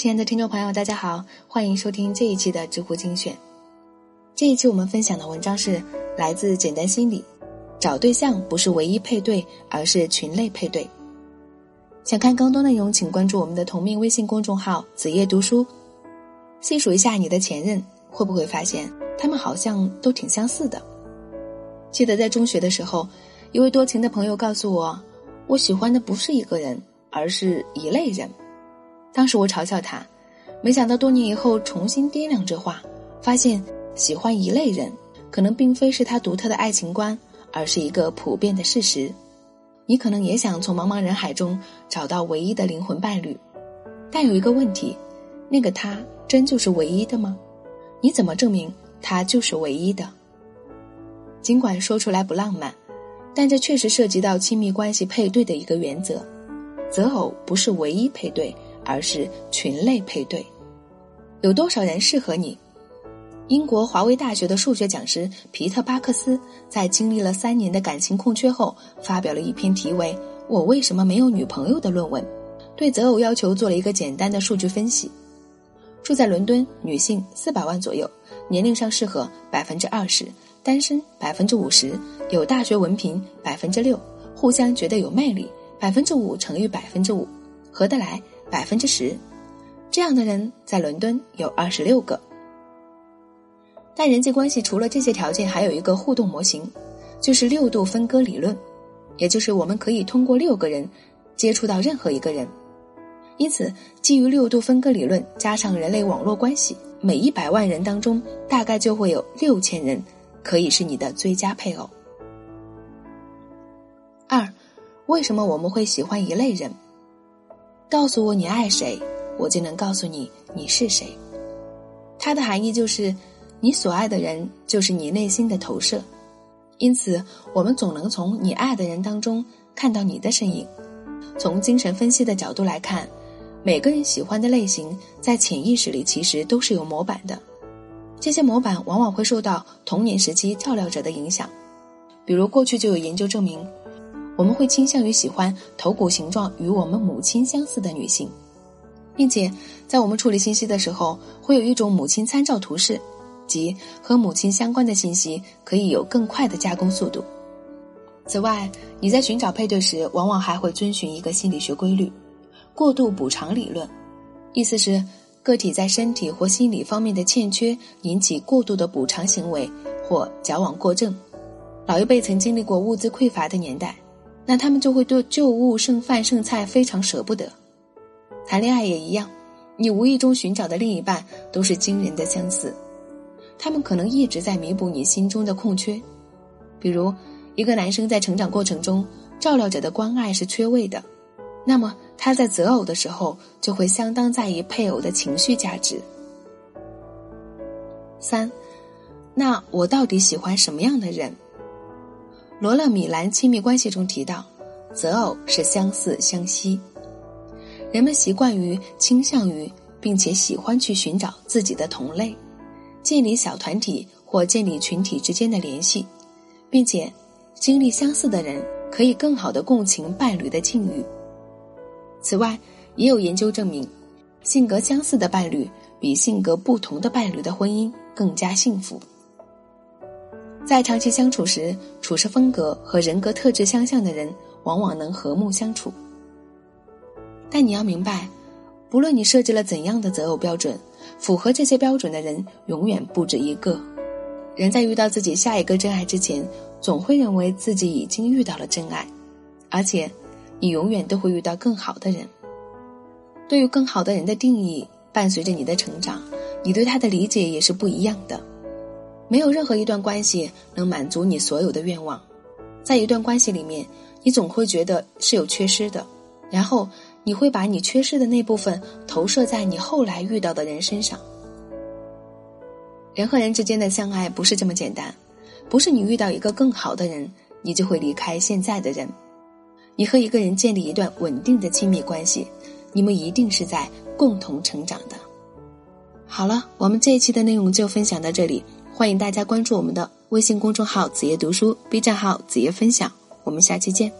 亲爱的听众朋友，大家好，欢迎收听这一期的知乎精选。这一期我们分享的文章是来自简单心理，找对象不是唯一配对，而是群类配对。想看更多内容，请关注我们的同名微信公众号“子夜读书”。细数一下你的前任，会不会发现他们好像都挺相似的？记得在中学的时候，一位多情的朋友告诉我，我喜欢的不是一个人，而是一类人。当时我嘲笑他，没想到多年以后重新掂量这话，发现喜欢一类人，可能并非是他独特的爱情观，而是一个普遍的事实。你可能也想从茫茫人海中找到唯一的灵魂伴侣，但有一个问题，那个他真就是唯一的吗？你怎么证明他就是唯一的？尽管说出来不浪漫，但这确实涉及到亲密关系配对的一个原则：择偶不是唯一配对。而是群类配对，有多少人适合你？英国华威大学的数学讲师皮特巴克斯在经历了三年的感情空缺后，发表了一篇题为《我为什么没有女朋友》的论文，对择偶要求做了一个简单的数据分析。住在伦敦，女性四百万左右，年龄上适合百分之二十，单身百分之五十，有大学文凭百分之六，互相觉得有魅力百分之五乘以百分之五，合得来。百分之十，这样的人在伦敦有二十六个。但人际关系除了这些条件，还有一个互动模型，就是六度分割理论，也就是我们可以通过六个人接触到任何一个人。因此，基于六度分割理论加上人类网络关系，每一百万人当中大概就会有六千人可以是你的最佳配偶。二，为什么我们会喜欢一类人？告诉我你爱谁，我就能告诉你你是谁。它的含义就是，你所爱的人就是你内心的投射，因此我们总能从你爱的人当中看到你的身影。从精神分析的角度来看，每个人喜欢的类型在潜意识里其实都是有模板的，这些模板往往会受到童年时期照料者的影响。比如过去就有研究证明。我们会倾向于喜欢头骨形状与我们母亲相似的女性，并且在我们处理信息的时候，会有一种母亲参照图式，即和母亲相关的信息可以有更快的加工速度。此外，你在寻找配对时，往往还会遵循一个心理学规律——过度补偿理论，意思是个体在身体或心理方面的欠缺引起过度的补偿行为或矫枉过正。老一辈曾经历过物资匮乏的年代。那他们就会对旧物、剩饭、剩菜非常舍不得。谈恋爱也一样，你无意中寻找的另一半都是惊人的相似，他们可能一直在弥补你心中的空缺。比如，一个男生在成长过程中，照料者的关爱是缺位的，那么他在择偶的时候就会相当在意配偶的情绪价值。三，那我到底喜欢什么样的人？罗勒米兰亲密关系中提到，择偶是相似相吸。人们习惯于倾向于，并且喜欢去寻找自己的同类，建立小团体或建立群体之间的联系，并且经历相似的人可以更好的共情伴侣的境遇。此外，也有研究证明，性格相似的伴侣比性格不同的伴侣的婚姻更加幸福。在长期相处时，处事风格和人格特质相像的人，往往能和睦相处。但你要明白，不论你设置了怎样的择偶标准，符合这些标准的人永远不止一个。人在遇到自己下一个真爱之前，总会认为自己已经遇到了真爱，而且，你永远都会遇到更好的人。对于更好的人的定义，伴随着你的成长，你对他的理解也是不一样的。没有任何一段关系能满足你所有的愿望，在一段关系里面，你总会觉得是有缺失的，然后你会把你缺失的那部分投射在你后来遇到的人身上。人和人之间的相爱不是这么简单，不是你遇到一个更好的人，你就会离开现在的人。你和一个人建立一段稳定的亲密关系，你们一定是在共同成长的。好了，我们这一期的内容就分享到这里。欢迎大家关注我们的微信公众号“子夜读书”、B 站号“子夜分享”，我们下期见。